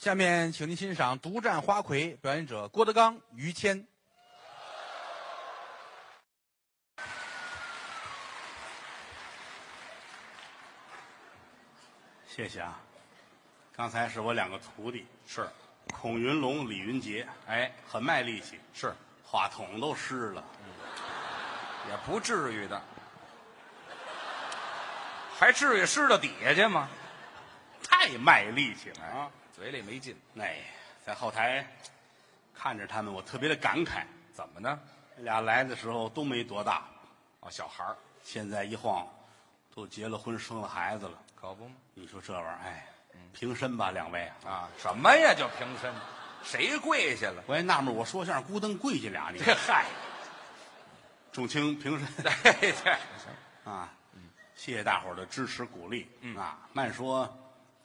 下面，请您欣赏《独占花魁》，表演者郭德纲、于谦。谢谢啊！刚才是我两个徒弟，是，孔云龙、李云杰，哎，很卖力气，是，话筒都湿了。也不至于的，还至于湿到底下去吗？太卖力气了哎啊！，嘴里没劲，哎，在后台看着他们，我特别的感慨。怎么呢？那俩来的时候都没多大，哦，小孩儿，现在一晃都结了婚，生了孩子了。可不吗？你说这玩意儿，哎，平身吧，两位。啊，什么呀？就平身，谁跪下了？我还纳闷，我说相声咕噔跪下俩，你这 嗨，重轻平身 对对，啊！谢谢大伙儿的支持鼓励。啊，慢说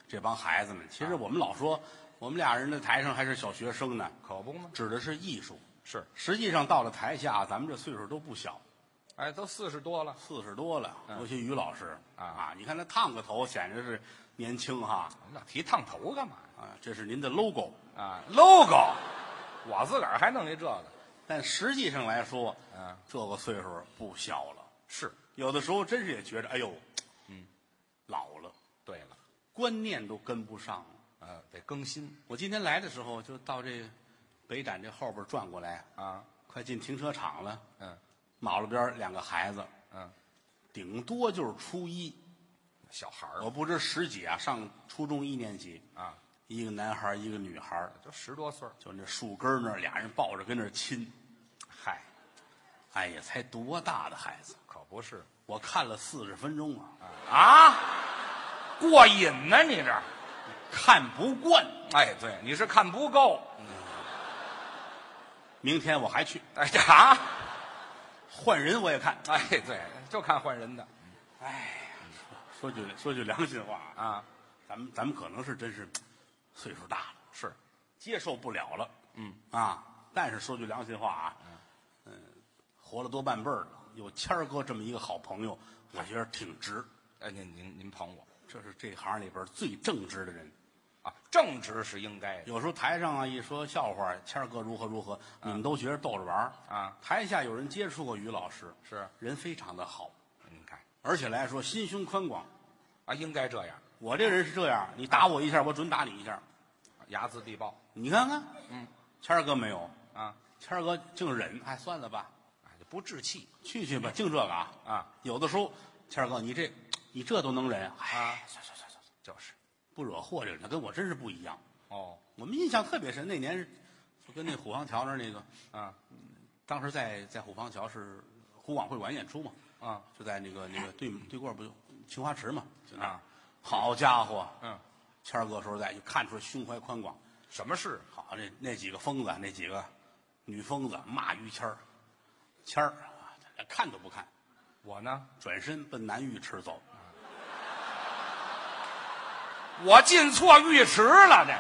这帮孩子们，其实我们老说我们俩人在台上还是小学生呢，可不吗？指的是艺术。是，实际上到了台下，咱们这岁数都不小，哎，都四十多了，四十多了。尤其于老师啊啊，你看他烫个头，显着是年轻哈我们老提烫头干嘛啊，这是您的 logo。啊？logo，我自个儿还弄一这个，但实际上来说，嗯，这个岁数不小了。是，有的时候真是也觉着，哎呦，嗯，老观念都跟不上得更新。我今天来的时候，就到这北展这后边转过来，啊，快进停车场了。嗯。马路边两个孩子，嗯，顶多就是初一，小孩儿。我不知十几啊，上初中一年级，啊，一个男孩儿一个女孩儿。就十多岁儿。就那树根儿那儿，俩人抱着跟那儿亲。嗨，哎呀，才多大的孩子！可不是。我看了四十分钟啊，啊，过瘾呢，你这，看不惯。哎，对，你是看不够，明天我还去。哎呀，啊换人，我也看。哎，对，就看换人的。哎说句说句良心话啊，啊，咱们咱们可能是真是岁数大了，是，接受不了了。嗯。啊，但是说句良心话啊，嗯，活了多半辈儿了，有谦儿哥这么一个好朋友，我觉得挺值。哎，您您您捧我这是这行里边最正直的人。啊，正直是应该的有时候台上啊一说笑话，谦儿哥如何如何，你们都觉得逗着玩儿啊。台下有人接触过于老师，是人非常的好，你看而且来说心胸宽广。啊，应该这样，我这人是这样，你打我一下，我准打你一下。睚眦必报你看看，嗯，谦儿哥没有，啊，谦儿哥净忍，哎，算了吧，哎，就不置气去去吧，净这个啊啊！有的时候，谦儿哥，你这你这都能忍，哎，啊，算算算算，就是。不惹祸这个人，跟我真是不一样。哦。我们印象特别深，那年是就跟那虎坊桥那儿那个，啊。当时在在虎坊桥是湖广会馆演出嘛，啊。就在那个那个对对过儿不就青花池嘛，就那儿。啊，好家伙，嗯，谦儿哥说实在就看出来胸怀宽广。什么事？好，那那几个疯子，那几个女疯子骂于谦儿，谦儿看都不看，我呢？转身奔南浴池走。我进错浴池了，这。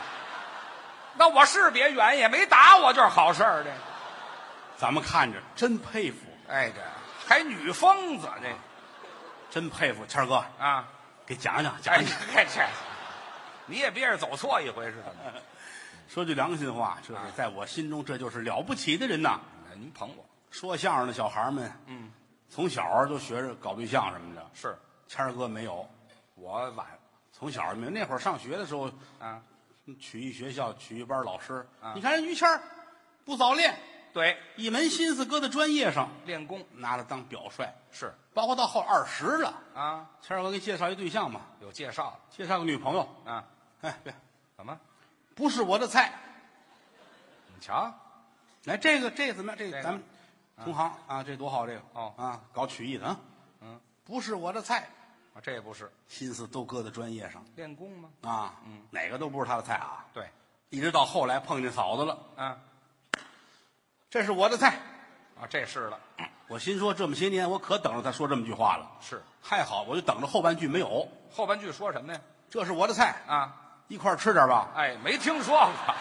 那我是别远，也没打我，就是好事儿。这，咱们看着真佩服，哎，这还女疯子这真佩服谦儿哥，啊！给讲讲讲哎讲。，这这，你也别是走错一回似的。说句良心话，这是在我心中这就是了不起的人呐。哎您捧我说相声的小孩儿们，嗯，从小都学着搞对象什么的。是谦儿哥没有，我晚从小没有。那会儿上学的时候，啊，曲艺学校曲艺班老师，啊你看人于谦儿不早恋，对，一门心思搁在专业上，练功拿了当表率。是包括到后二十了，啊，谦儿哥给你介绍一对象嘛，有介绍介绍个女朋友。啊？哎，别，怎么？不是我的菜。你瞧，来，这个这个怎么样？这这个个咱们同行啊，这多好，这个哦啊，搞曲艺的啊，嗯，不是我的菜，啊，这也不是心思都搁在专业上练功吗？啊，嗯，哪个都不是他的菜啊。对，一直到后来碰见嫂子了，啊这是我的菜。啊，这是了，我心说这么些年，我可等着他说这么句话了。是还好，我就等着后半句没有。后半句说什么呀？这是我的菜，啊，一块儿吃点吧。哎，没听说过，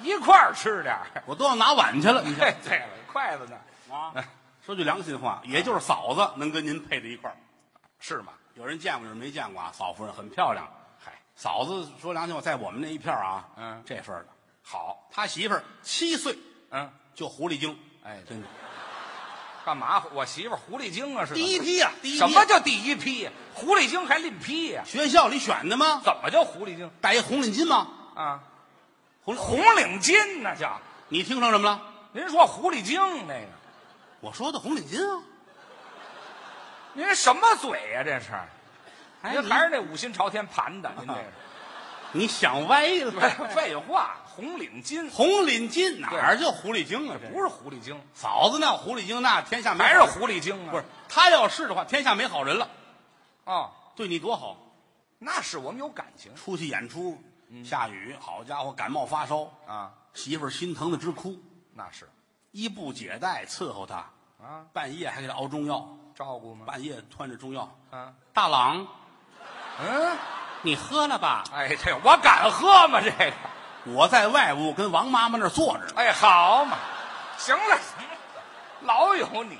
一块儿吃点儿。我都要拿碗去了，你对了，筷子呢？啊。说句良心话，也就是嫂子能跟您配在一块儿。是吗？有人见过，有人没见过啊。嫂夫人很漂亮，嗨，嫂子说良心话，在我们那一片儿啊，嗯这份儿的，好，他媳妇儿七岁嗯，就狐狸精，哎，真的，干嘛？我媳妇儿狐狸精啊，是怎么第一批啊、第一批什么叫第一批呀？狐狸精还另批呀？学校里选的吗？怎么叫狐狸精戴一红领巾吗？啊？红红领巾那叫？你听成什么了？您说狐狸精那个？我说的红领巾啊，您什么嘴呀、这是？您还是那五心朝天盘的？您这 你想歪是了。废话，红领巾。红领巾哪儿就狐狸精啊？这不是狐狸精，嫂子那狐狸精，那天下没还是好狐狸精啊？不是他要是的话，天下没好人了，哦，对你多好。那是我们有感情。出去演出，下雨，好家伙，感冒发烧，啊，媳妇儿心疼的直哭，那是。衣不解带伺候他，啊，半夜还给他熬中药，照顾吗？半夜穿着中药。啊，大郎，嗯，你喝了吧？哎，这我敢喝吗？这个，我在外屋跟王妈妈那儿坐着呢。哎，好嘛，行了，行了老有你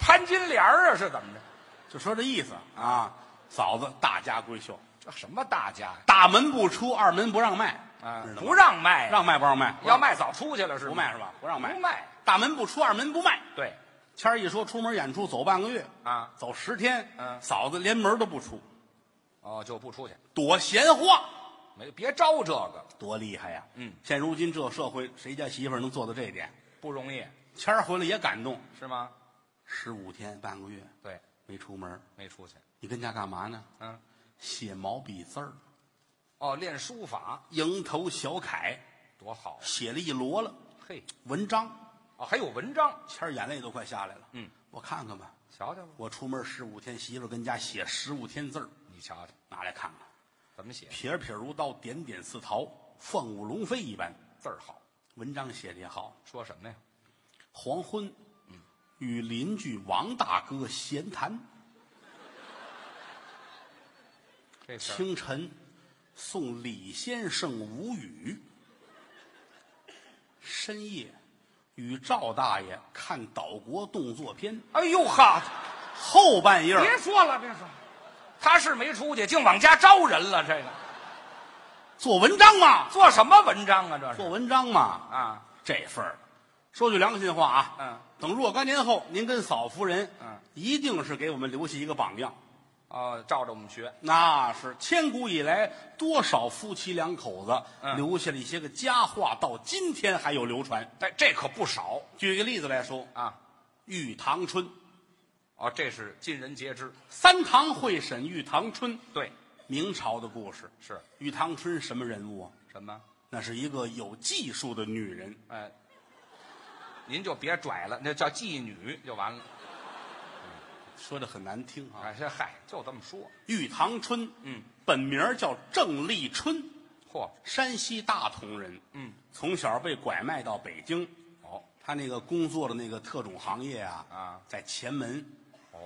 潘金莲儿啊，是怎么着？就说这意思啊。嫂子大家闺秀，这什么大家呀？大门不出，二门不让迈啊知道吗不让卖呀，让卖不让卖？要卖早出去了是吗？不卖是吧？不让卖不。卖，大门不出，二门不迈。对谦儿一说出门演出走半个月，啊，走十天，嗯嫂子连门都不出，哦，就不出去，躲闲话，没别招这个，多厉害呀！嗯，现如今这社会，谁家媳妇儿能做到这一点？不容易谦儿回来也感动，是吗？十五天半个月对，没出门，没出去，你跟家干嘛呢？嗯，写毛笔字儿，哦，练书法蝇头小楷，多好，写了一摞了嘿，文章。哦，还有文章，谦儿眼泪都快下来了。嗯，我看看吧，瞧瞧吧，我出门十五天，媳妇儿跟家写十五天字儿，你瞧瞧拿来看看，怎么写，撇撇如刀，点点似桃，凤舞龙飞一般。字儿好，文章写的也好。说什么呀？黄昏，与邻居王大哥闲谈；这词儿清晨，送李先生无语；深夜，与赵大爷看岛国动作片。哎呦哈，后半夜儿别说了，别说了，他是没出去，净往家招人了。这个做文章嘛，做什么文章啊？这是做文章嘛，啊，这份儿。说句良心话啊，嗯，等若干年后，您跟嫂夫人，嗯，一定是给我们留下一个榜样。哦，照着我们学，那是千古以来多少夫妻两口子嗯留下了一些个佳话，到今天还有流传。哎，这可不少举一个例子来说，啊。玉堂春，哦，这是尽人皆知，三堂会审玉堂春，对，明朝的故事。是玉堂春什么人物啊？什么？那是一个有技术的女人。哎，您就别拽了，那叫妓女就完了。说的很难听啊。哎，这嗨，就这么说。玉堂春，嗯，本名叫郑立春，嚯，山西大同人。嗯，从小被拐卖到北京。哦，他那个工作的那个特种行业啊，啊在前门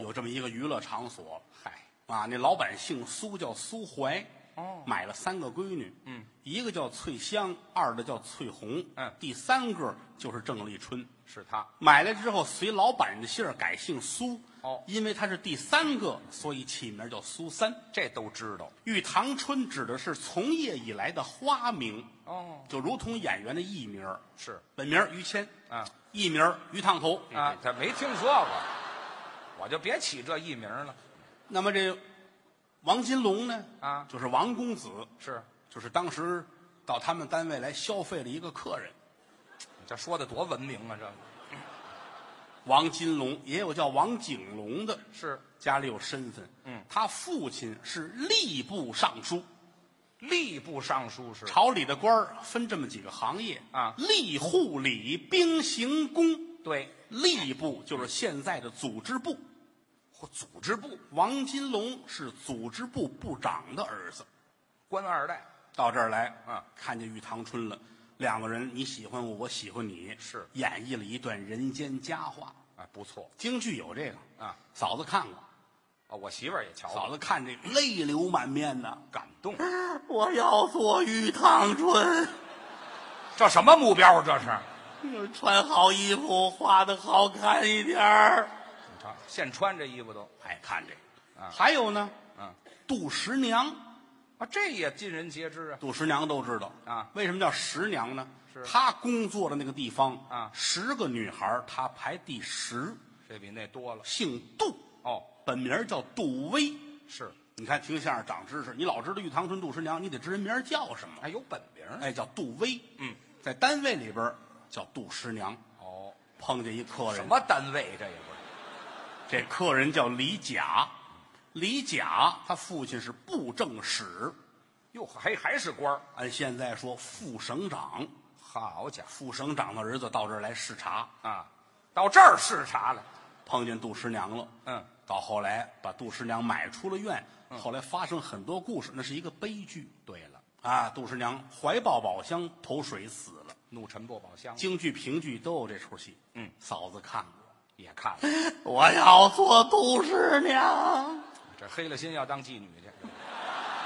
有这么一个娱乐场所。嗨，啊，那老板姓苏，叫苏怀。哦买了三个闺女，嗯，一个叫翠香，二的叫翠红，嗯第三个就是郑立春。是他。买来之后，随老板的姓儿改姓苏。哦因为他是第三个，所以起名叫苏三。这都知道。玉堂春指的是从业以来的花名，哦，就如同演员的艺名儿，是本名于谦，啊艺名儿于烫头啊，。他没听说过，我就别起这艺名了。那么这王金龙呢？啊就是王公子，是，就是当时到他们单位来消费的一个客人。你这说的多文明啊！这个王金龙也有叫王景龙的，是。家里有身份。嗯，他父亲是吏部尚书，吏部尚书是。朝里的官儿分这么几个行业。啊。吏、户、礼、兵、刑、工。对，吏部就是现在的组织部，或组织部。王金龙是组织部部长的儿子。官二代。到这儿来啊，看见玉堂春了，两个人你喜欢我，我喜欢你，是。演绎了一段人间佳话。啊，不错京剧有这个啊，嫂子看过，啊，我媳妇儿也瞧嫂，子看这泪流满面呐。感动。我要做玉堂春，这什么目标啊？这是？穿好衣服，画的好看一点儿。你瞧，现穿这衣服都，爱看这个啊还有呢，嗯，杜十娘，啊，这也尽人皆知啊。杜十娘都知道啊为什么叫十娘呢？是。她工作的那个地方啊。十个女孩他排第十，这比那多了。姓杜，哦，本名叫杜威。是，你看听相声长知识，你老知道玉堂春杜十娘，你得知人名叫什么？还有本名儿。哎，叫杜威。嗯，在单位里边叫杜十娘。哦，碰见一客人，什么单位这也不是？这客人叫李甲，李甲他父亲是布政使，哟，还还是官儿。按现在说副省长。好家伙副省长的儿子到这儿来视察，啊，到这儿视察了。碰见杜十娘了。嗯，到后来把杜十娘买出了院，后来发生很多故事，那是一个悲剧对了，啊。杜十娘怀抱宝箱投水死了，怒沉不宝箱京剧评剧都有这出戏。嗯，嫂子看过，也看了，我要做杜十娘，这黑了心要当妓女去。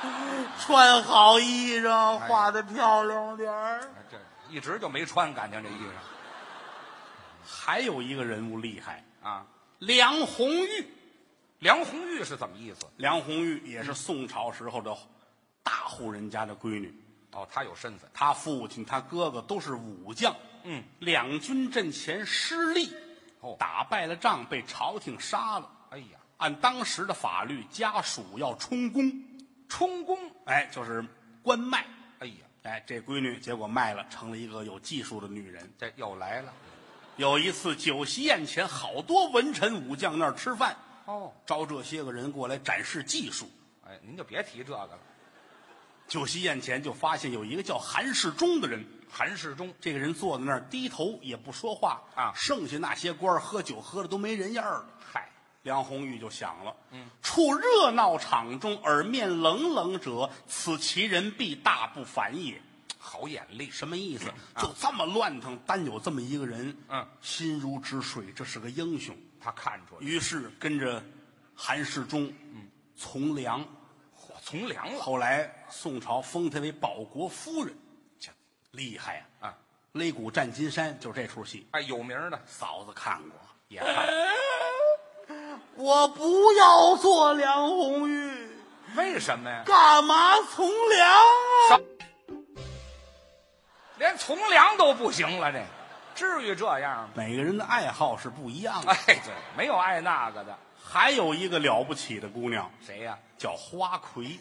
穿好衣裳，哎画的漂亮点儿。哎这一直就没穿，感情这衣裳还有一个人物厉害，啊。梁红玉。梁红玉是怎么意思？梁红玉也是宋朝时候的大户人家的闺女，哦，她有身份。她父亲、她哥哥都是武将。嗯，两军阵前失利，哦打败了仗，被朝廷杀了。哎呀，按当时的法律，家属要充公，充公。哎，就是官卖。哎这闺女结果卖了，成了一个有技术的女人。这又来了。有一次酒席宴前，好多文臣武将那儿吃饭，哦，招这些个人过来展示技术。哎，您就别提这个了。酒席宴前就发现有一个叫韩世忠的人，韩世忠这个人坐在那儿低头也不说话啊剩下那些官儿喝酒喝的都没人样儿了。嗨，梁红玉就想了，嗯，处热闹场中耳面冷冷者，此其人必大不凡也。好眼力。什么意思？就这么乱腾，单有这么一个人，嗯，心如止水，这是个英雄。他看出来，于是跟着韩世忠，嗯，从良。嚯，从良了后来宋朝封他为保国夫人，这厉害呀、啊！擂鼓战金山就是这出戏，哎，有名的嫂子看过。也看。我不要做梁红玉，为什么呀？干嘛从良啊？连从良都不行了，这至于这样吗？每个人的爱好是不一样的。哎，对，没有爱那个的。还有一个了不起的姑娘谁呀？叫花魁，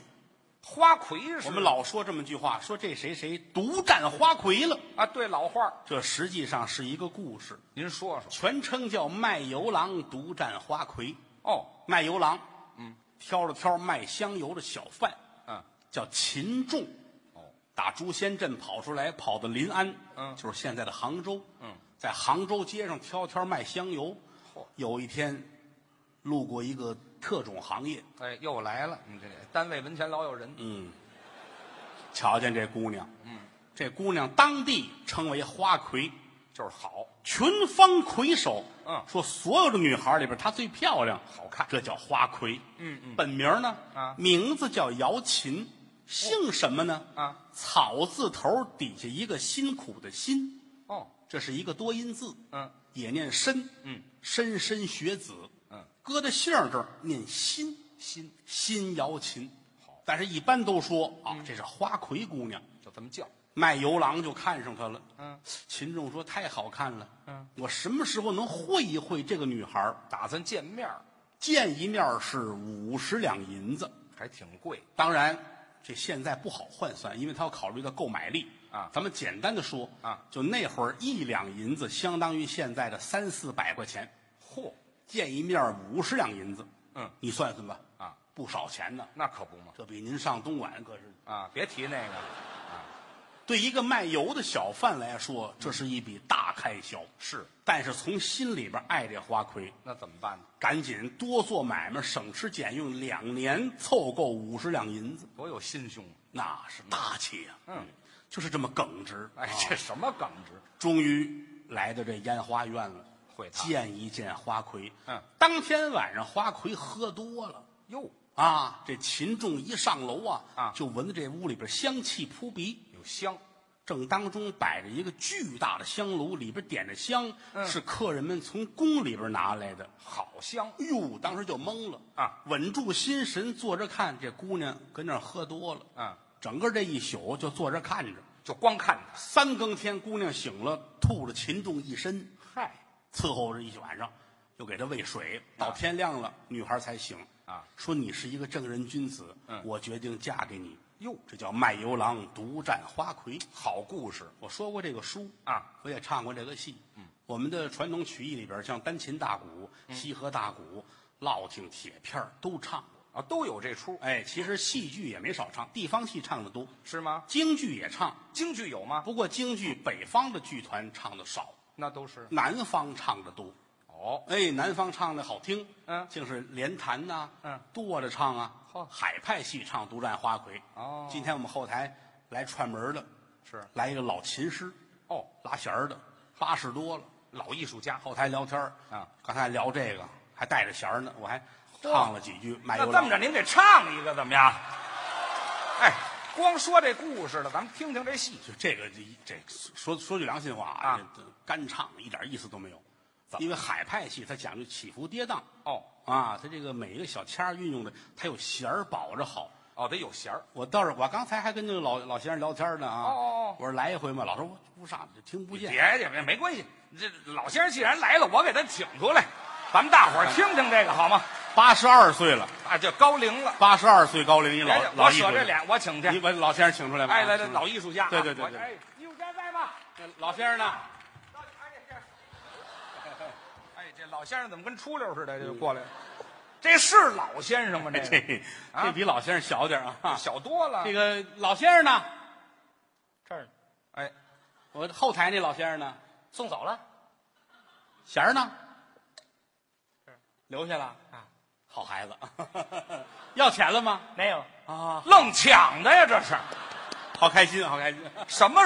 花魁是？我们老说这么句话，说这谁谁独占花魁了。啊，对老话儿这实际上是一个故事，您说说。全称叫卖油郎独占花魁。哦，卖油郎，嗯，挑了挑卖香油的小贩，嗯，叫秦仲。哦，打朱仙镇跑出来，跑到临安，嗯就是现在的杭州，嗯，在杭州街上挑挑卖香油嚯。有一天，路过一个特种行业，哎，又来了。你这单位门前老有人。嗯，瞧见这姑娘，嗯，这姑娘当地称为花魁，就是好，群芳魁首。嗯。说所有的女孩里边，她最漂亮，好看。这叫花魁。嗯嗯。本名呢？啊。名字叫姚琴，姓什么呢？啊，草字头底下一个辛苦的辛，哦，这是一个多音字，嗯，也念申，嗯，莘莘学子，嗯，搁在姓儿这儿念辛，心辛瑶琴。好，但是一般都说啊，嗯这是花魁姑娘。就这么叫。卖油郎就看上她了。嗯，秦仲说太好看了。嗯，我什么时候能会一会这个女孩儿打算见面儿见一面是五十两银子。还挺贵。当然，这现在不好换算，因为他要考虑到购买力啊咱们简单的说啊，就那会儿一两银子相当于现在的三四百块钱，嚯，见一面五十两银子，嗯，你算算吧，啊，不少钱呢。那可不嘛。这比您上东莞可是。啊，别提那个了。对一个卖油的小贩来说，这是一笔大开销。是，但是从心里边爱这花魁，那怎么办呢？赶紧多做买卖，省吃俭用，两年凑够五十两银子，多有心胸。那是大气呀、嗯，就是这么耿直。哎，啊这什么耿直？终于来到这烟花院了，见一见花魁。嗯，当天晚上花魁喝多了哟，啊，这秦仲一上楼啊，啊就闻到这屋里边香气扑鼻。有香。正当中摆着一个巨大的香炉，里边点着香，嗯是客人们从宫里边拿来的。好香哎呦，当时就懵了啊！稳住心神，坐着看。这姑娘跟那儿喝多了，嗯，整个这一宿就坐着看着。就光看他。三更天，姑娘醒了，吐了秦仲一身，嗨伺候着一晚上，又给她喂水。到天亮了，女孩才醒啊，说你是一个正人君子，嗯我决定嫁给你。哟，这叫卖油郎独占花魁。好故事我说过这个书啊，我也唱过这个戏。嗯，我们的传统曲艺里边，像单琴大鼓、西河大鼓、烙听、铁片儿都唱过。啊，都有这出哎，其实戏剧也没少唱，地方戏唱的多，是吗？京剧也唱。京剧有吗？不过京剧北方的剧团唱的少，那都是。南方唱的多。哦，哎，南方唱的好听，嗯。竟是连弹呐、嗯，剁着唱啊嚯，海派戏唱独占花魁。哦。今天我们后台来串门的，是。来一个老琴师，哦，拉弦儿的，八十多了，老艺术家。后台聊天儿啊，刚才聊这个还带着弦儿呢，我还唱了几句。卖油郎那这么着，您给唱一个怎么样？哎，光说这故事了，咱们听听这戏。就这个这这说说句良心话啊这干唱一点意思都没有，因为海派戏它讲究起伏跌宕哦啊，它这个每一个小腔儿运用的，它有弦儿保着好。哦，得有弦儿。我倒是我刚才还跟那个老老先生聊天呢啊，哦哦哦我说来一回嘛，老说我不上听不见，别别别，没关系。这老先生既然来了，我给他请出来，咱们大伙儿听听这个好吗？八十二岁了，啊，就高龄了。八十二岁高龄一老老我舍这脸，我请去你。把老先生请出来吧。哎，来来，老艺术家啊。对对对对我哎，艺术家在吗？老先生呢？哎，这老先生怎么跟出溜似的？就过来了。这是老先生吗？这这个这比老先生小点儿啊。小多了。这个老先生呢？这儿哎，我后台那老先生呢？送走了，弦儿呢？留下了啊，好孩子，要钱了吗？没有，啊，愣抢的呀，这是好开心，好开心！什么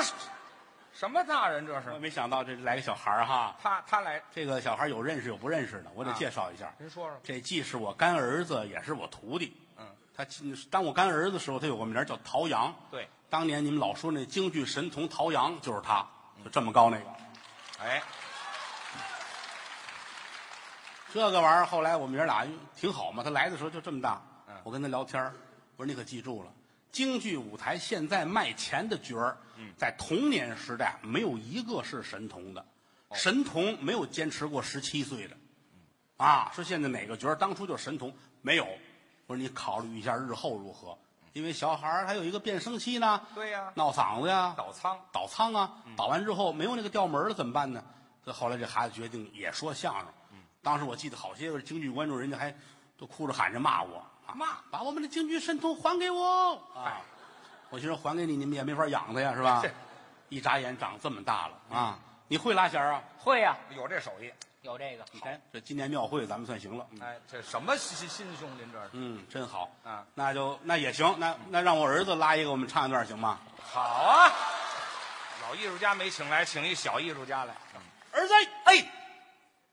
什么大人？这我是没想到这来个小孩儿哈，他他来，这个小孩儿有认识有不认识的，我得啊介绍一下。您说说。这既是我干儿子，也是我徒弟。嗯，他当我干儿子的时候，他有个名儿叫陶阳。对，当年你们老说那京剧神童陶阳就是他，就这么高那个。哎，这个玩意儿后来我们爷俩挺好嘛，他来的时候就这么大。嗯我跟他聊天儿我说你可记住了，京剧舞台现在卖钱的角儿，嗯在童年时代没有一个是神童的，哦神童没有坚持过十七岁的。啊，说现在哪个角儿当初就是神童没有？我说你考虑一下日后如何，因为小孩儿还有一个变声期呢，对呀，闹嗓子呀，倒仓倒仓啊，倒完之后没有那个调门儿了怎么办呢？这后来这孩子决定也说相声。当时我记得好些个京剧观众，人家还都哭着喊着骂我，啊骂把我们的京剧神童还给我啊！我寻思还给你，你们也没法养他呀，是吧是？一眨眼长这么大了啊！你会拉弦儿啊？会呀、有这手艺。有这个，你看这今年庙会咱们算行了，嗯哎，这什么心心胸？您这是嗯，真好啊！那就那也行，那那让我儿子拉一个，我们唱一段行吗？好啊！老艺术家没请来，请一小艺术家来。儿子，哎，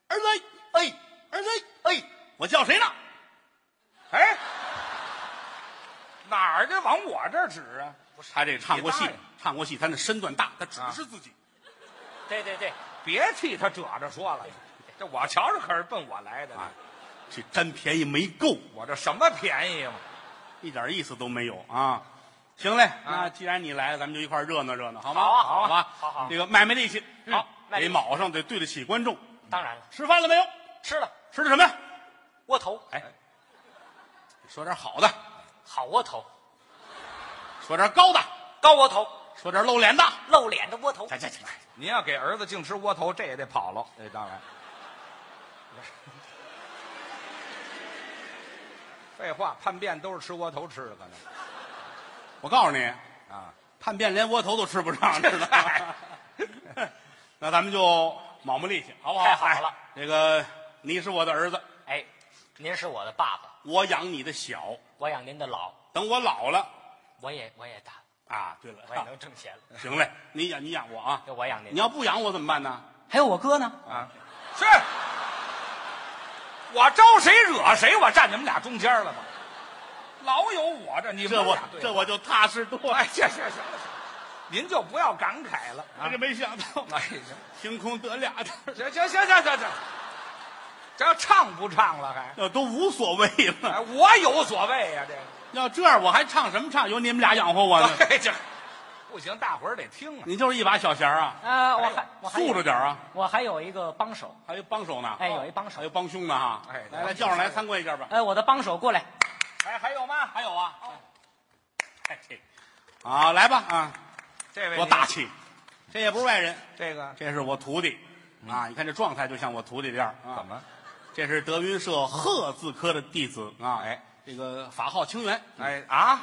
儿子，哎，儿子，哎，我叫谁呢？哎，哪儿的往我这儿指啊？他这唱过戏你大爷，唱过戏，他那身段大，他指啊是自己。对对对，别替他褶着说了，这我瞧着可是奔我来的。啊，这占便宜没够，我这什么便宜嘛？一点意思都没有啊！行嘞，那既然你来了，咱们就一块儿热闹热闹，好吗？好啊好吧，好好这个卖卖力气，好卖力气得卯上，得对得起观众。当然了，吃饭了没有？吃了吃的什么呀？窝头，哎，说点好的，好窝头，说点高的，高窝头，说点露脸的。露脸的窝头，来，来来，您要给儿子净吃窝头，这也得跑了。这当然。废话，叛变都是吃窝头吃的，可能我告诉你，啊。叛变连窝头都吃不上，知道吗？那咱们就卯磨力气，好不好？太好了哎这个你是我的儿子，哎，您是我的爸爸，我养你的小，我养您的老，等我老了我也我也大，啊。对了，我也能挣钱了，行嘞，你养你养我啊，就我养您。你。要不养我怎么办呢？还有我哥呢，啊，是，我招谁惹谁，我站你们俩中间了吗？老有我这，你们这我俩对这我就踏实多了。哎，行行行了，您就不要感慨了啊。我这！没想到，哎呀，凭空得俩字儿，行行行行行行，这要唱不唱了还？那都无所谓哎，了。我有所谓呀、这个。要这样，我还唱什么唱？有你们俩养活我呢。哎，这不行，大伙儿得听啊。你就是一把小弦儿啊，啊，我还我还有素着点儿啊，我还有一个帮手，还有帮手呢。哎，有一帮手还有。帮凶呢哈。哎来来，叫上来参观一下吧。哎，我的帮手过来。哎，还有吗？还有啊。哎，这啊，来吧啊，这位多大气！这也不是外人，这个这是我徒弟啊。你看这状态就像我徒弟这样啊。怎么？这是德云社贺字科的弟子啊。哎，这个法号清源。哎啊，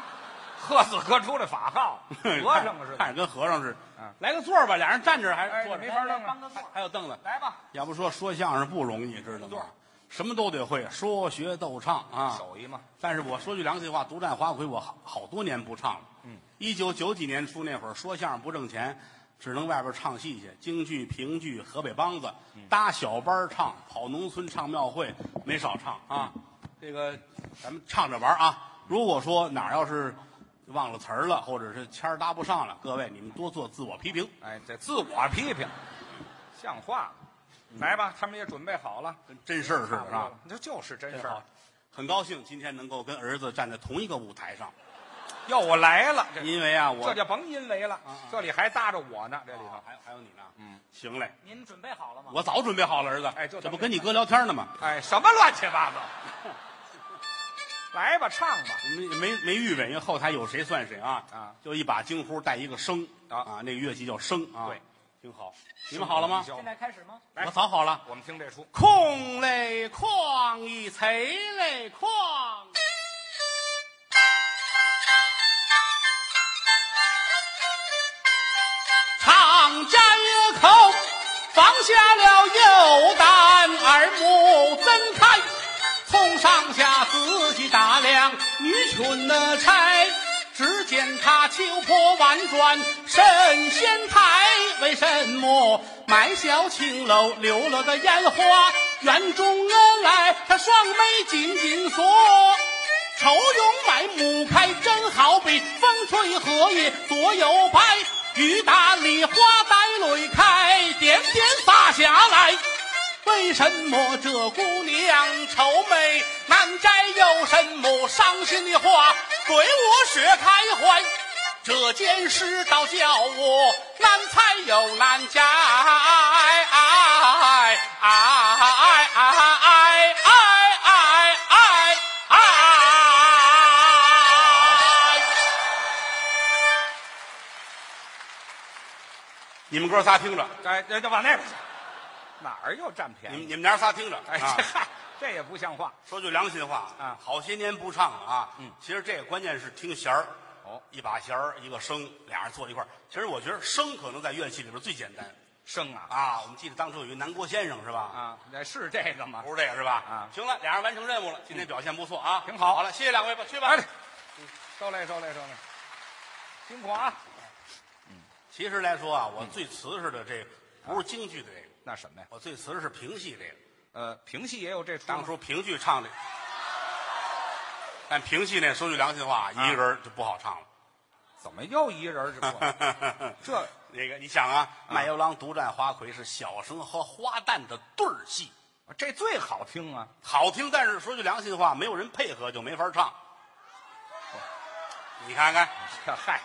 贺字科出来法号，和尚似的。看着跟和尚似的。嗯来个座儿吧，俩人站着还哎是坐着？没法弄啊帮个座。还有凳子。来吧，要不说说相声不容易，知道吗？什么都得会，说学逗唱啊。手艺嘛。但是我说句良心话，独占花魁，我好好多年不唱了。嗯，一九九几年初那会儿，说相声不挣钱，只能外边唱戏去，京剧、评剧、河北梆子，搭小班唱，跑农村唱庙会，没少唱啊。这个咱们唱着玩啊。如果说哪儿要是忘了词儿了，或者是腔儿搭不上了，各位你们多做自我批评。哎，这自我批评，像话吗？来吧，他们也准备好了，跟真事儿似的，是吧差不多了？这就是真事好儿。，很高兴今天能够跟儿子站在同一个舞台上，又来了，这因为啊，我这就甭因为了啊啊，这里还搭着我呢，这里头。啊还有还有你呢，嗯，行嘞，您准备好了吗？我早准备好了，儿子，哎就这不跟你哥聊天呢吗？哎，什么乱七八糟？来吧，唱吧。没没没预备，因为后台有谁算谁啊啊！就一把京呼带一个笙啊啊，那个乐器叫笙啊，对，挺好。你们好了吗？现在开始吗？来我早好了。我们听这出。空嘞旷一贼嘞旷，女裙的钗。只见她秋波婉转神仙态，为什么卖笑青楼流了个烟花？园中恩来，她双眉紧紧锁。愁容满目开，真好比风吹荷叶左右摆，雨打梨花带泪开，点点洒下来。为什么这姑娘愁眉难摘？有什么伤心的话对我雪开怀？这件事倒叫我难猜又难解。哎哎哎哎哎哎哎哎！你们哥仨听着，哎，那就往那边去。哪儿又占便宜？你们你们娘仨听着，哎，啊这嗨，这也不像话。说句良心话啊好些年不唱了啊。嗯，其实这个关键是听弦儿。哦，一把弦儿，一个笙，俩人坐一块儿。其实我觉得笙可能在乐器里边最简单生啊啊。我们记得当初有一个南郭先生是吧？啊，那是这个吗？不是这个是吧？啊行了，俩人完成任务了，今天表现不错啊，挺好好了，谢谢两位吧，去吧。哎，收来收来收来，辛苦啊！其实来说啊，我最瓷实的这个不是京剧的这个，那什么呀？我最瓷实是评戏这个。呃，评戏也有这出吗。当初评剧唱的，但评戏那说句良心话，一个人就不好唱了。怎么又一人儿 这那个，你想啊，卖油郎独占花魁是小生和花旦的对儿戏，这最好听啊！好听，但是说句良心话，没有人配合就没法唱。你看看，这嗨，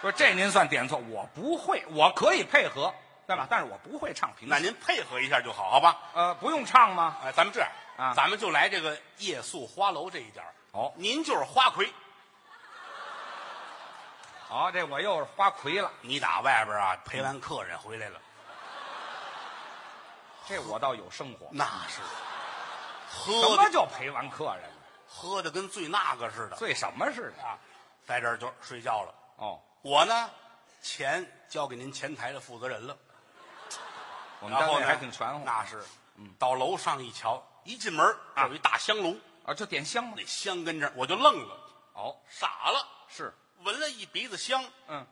不是这您算点错，我不会，我可以配合，对吧？但是我不会唱评戏。那您配合一下就好，好吧？呃，不用唱吗？哎，咱们这样啊咱们就来这个夜宿花楼这一点儿哦您就是花魁，好，这我又是花魁了，你打外边啊陪完客人回来了，这我倒有生活。那是什喝什么叫陪完客人？喝的跟醉那个似的醉什么似的？啊，在这儿就睡觉了。哦，我呢，钱交给您前台的负责人了。我们单位然后呢，还挺全乎。那是，嗯，到楼上一瞧，一进门啊有一大香炉，啊，就点香嘛。那香跟这儿，我就愣了，哦，傻了，是，闻了一鼻子香，嗯，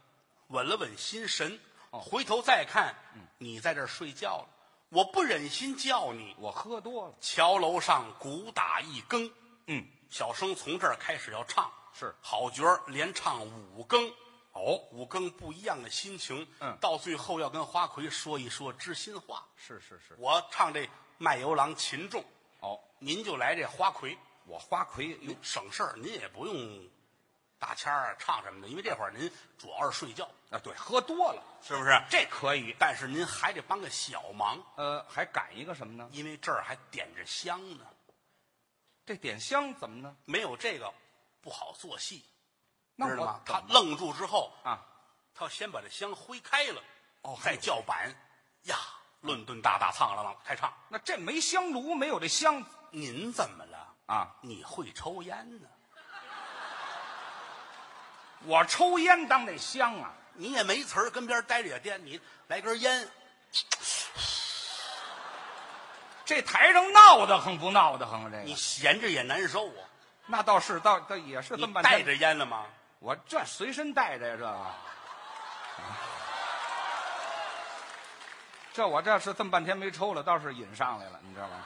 稳了稳心神，哦回头再看，你在这儿睡觉了，我不忍心叫你。我喝多了。桥楼上鼓打一更，嗯，小生从这儿开始要唱，是好角儿连唱五更，哦，五更不一样的心情，嗯到最后要跟花魁说一说知心话。是是是，我唱这卖油郎秦仲，哦，您就来这花魁，我花魁您省事儿，您也不用大签儿啊唱什么的，因为这会儿您主要是睡觉，啊，对，喝多了，是不是？这可以。但是您还得帮个小忙，呃，还赶一个什么呢？因为这儿还点着香呢，这点香怎么呢？没有这个不好做戏，知道吗？他愣住之后，啊，他要先把这香挥开了，哦再叫板呀，论顿大大苍啷啷开唱。那这没香炉，没有这香您怎么了？啊！你会抽烟呢？我抽烟当那香啊，你也没词儿，跟边儿待着也颠，你来根烟，这台上闹得很不闹得很啊？这你闲着也难受啊。那倒是，倒倒也是这么半天。带着烟了吗？我这随身带着呀，这个。这我这是这么半天没抽了，倒是瘾上来了，你知道吗？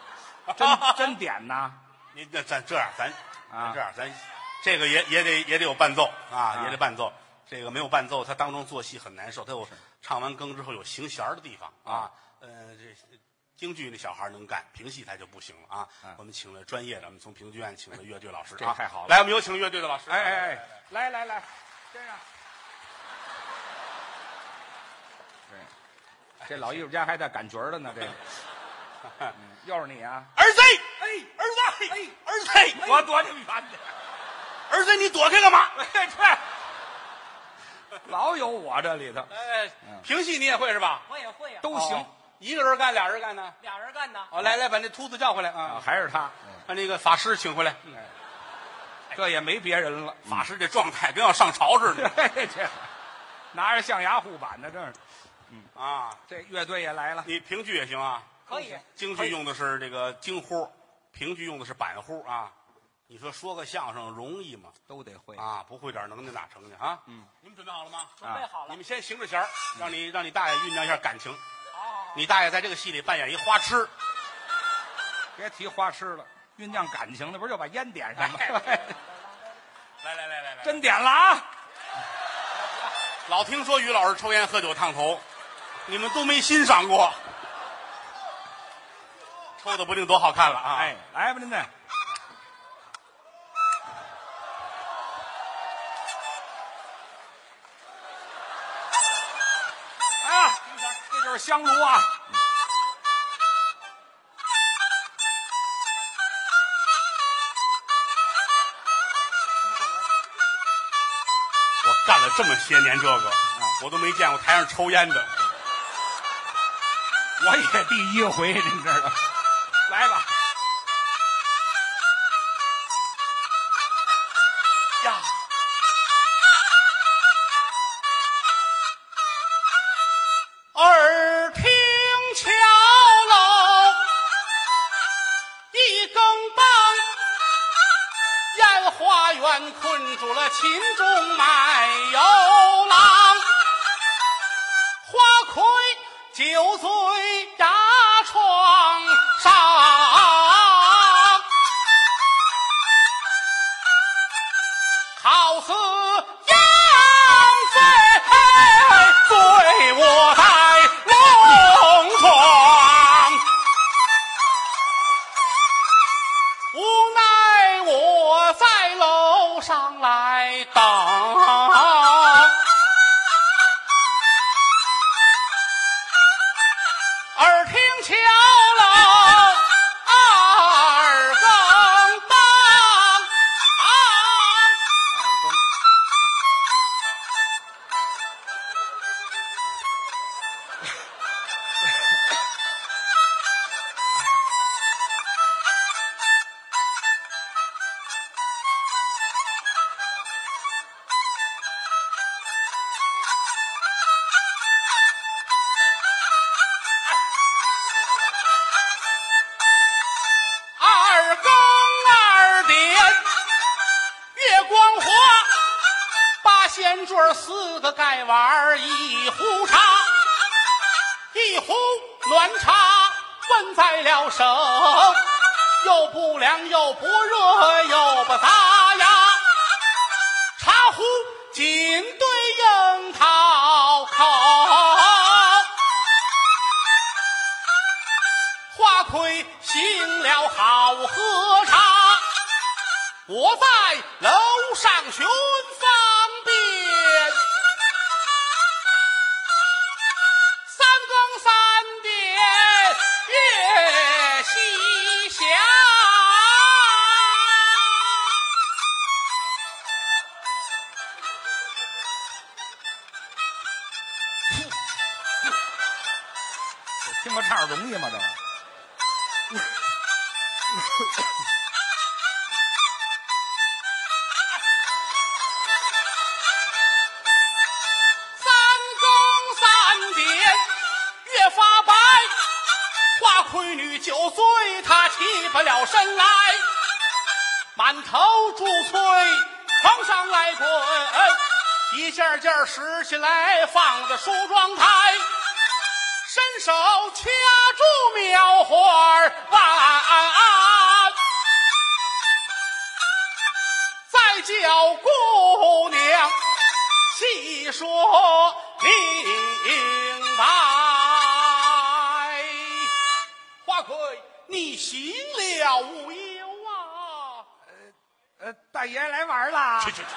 真真点呐！你那咱这样，咱啊这样，咱这个也也得也得有伴奏啊，啊也得伴奏。这个没有伴奏，他当中做戏很难受。他有唱完更之后有行弦儿的地方啊。呃，这京剧那小孩能干，评戏他就不行了啊。我们请了专业的，我们从评剧院请了乐队老师，啊。这太好了。来，我们有请乐队的老师。哎哎哎，来来来，先生。对，这老艺术家还在赶角儿的呢，这 又是你啊！儿子，哎，儿子，哎，儿子，我躲你远点。儿子，你躲开干嘛？老有我这里头。哎，评戏你也会是吧？我也会啊、都行。哦一个人干，俩人干呢？俩人干呢。哦，来来，把那秃子叫回来啊，啊！还是他，把那个法师请回来。这也没别人了。法师这状态跟要上朝似的嘿 这拿着象牙护板呢，这是。啊！这乐队也来了，你评剧也行啊，可以，京剧用的是这个京呼，评剧用的是板呼啊。你说说个相声容易吗？都得会。啊，不会点能耐哪成去啊？嗯，你们准备好了吗？准备好了。你们先行着弦儿，让你让你大爷酝酿一下感情。你大爷在这个戏里扮演一花痴，别提花痴了，酝酿感情那不是就把烟点上吗？来来来来来，真点了啊！老听说于老师抽烟喝酒烫头，你们都没欣赏过，抽的不定多好看了啊！哎，来吧，您这。啊，香炉啊！我干了这么些年这个，我都没见过台上抽烟的。我也第一回，您知道？来吧，仙桌四个盖碗一壶茶，一壶暖茶温在了手，又不凉又不热又不杂呀。茶壶紧对樱桃口，花魁醒了好喝茶，我在楼上寻。容易吗？这三更三点月发白，花魁女酒醉，她起不了身来，满头珠翠床上来滚，一件件拾起来放在梳妆台，手掐住苗花儿弯，再叫姑娘。细说明白。花魁，你行了无忧啊？呃，大爷来玩啦去。去去，